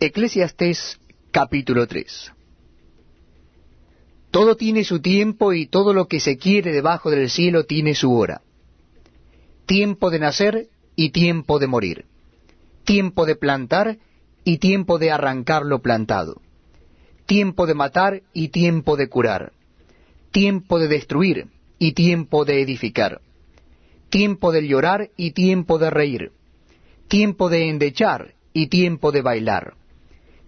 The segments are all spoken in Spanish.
Eclesiastés capítulo 3 Todo tiene su tiempo y todo lo que se quiere debajo del cielo tiene su hora. Tiempo de nacer y tiempo de morir. Tiempo de plantar y tiempo de arrancar lo plantado. Tiempo de matar y tiempo de curar. Tiempo de destruir y tiempo de edificar. Tiempo de llorar y tiempo de reír. Tiempo de endechar y tiempo de bailar.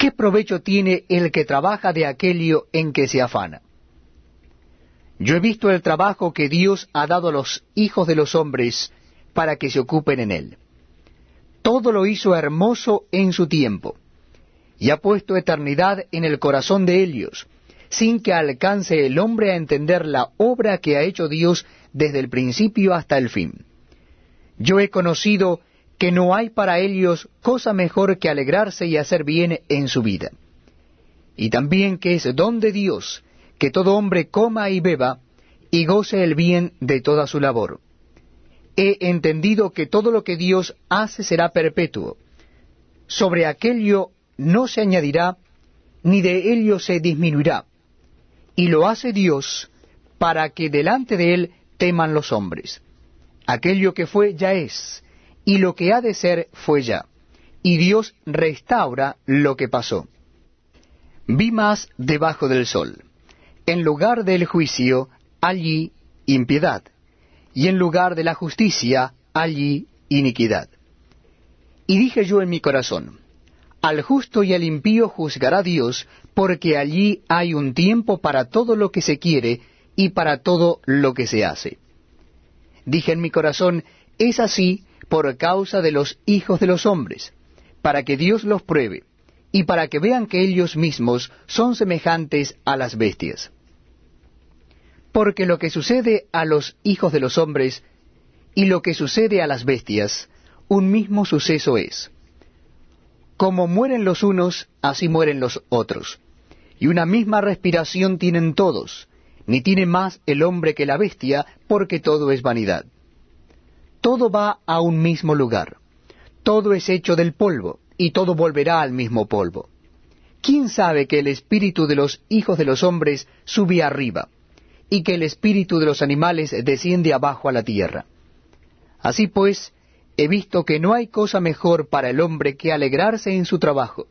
¿Qué provecho tiene el que trabaja de aquello en que se afana? Yo he visto el trabajo que Dios ha dado a los hijos de los hombres para que se ocupen en él. Todo lo hizo hermoso en su tiempo, y ha puesto eternidad en el corazón de ellos, sin que alcance el hombre a entender la obra que ha hecho Dios desde el principio hasta el fin. Yo he conocido que no hay para ellos cosa mejor que alegrarse y hacer bien en su vida. Y también que es don de Dios que todo hombre coma y beba y goce el bien de toda su labor. He entendido que todo lo que Dios hace será perpetuo. Sobre aquello no se añadirá, ni de ello se disminuirá. Y lo hace Dios para que delante de él teman los hombres. Aquello que fue ya es, y lo que ha de ser fue ya, y Dios restaura lo que pasó. Vi más debajo del sol. En lugar del juicio, allí impiedad, y en lugar de la justicia, allí iniquidad. Y dije yo en mi corazón, al justo y al impío juzgará Dios, porque allí hay un tiempo para todo lo que se quiere y para todo lo que se hace. Dije en mi corazón, es así por causa de los hijos de los hombres, para que Dios los pruebe, y para que vean que ellos mismos son semejantes a las bestias. Porque lo que sucede a los hijos de los hombres y lo que sucede a las bestias, un mismo suceso es. Como mueren los unos, así mueren los otros. Y una misma respiración tienen todos, ni tiene más el hombre que la bestia, porque todo es vanidad todo va a un mismo lugar. Todo es hecho del polvo, y todo volverá al mismo polvo. ¿Quién sabe que el espíritu de los hijos de los hombres sube arriba, y que el espíritu de los animales desciende abajo a la tierra? Así pues, he visto que no hay cosa mejor para el hombre que alegrarse en su trabajo,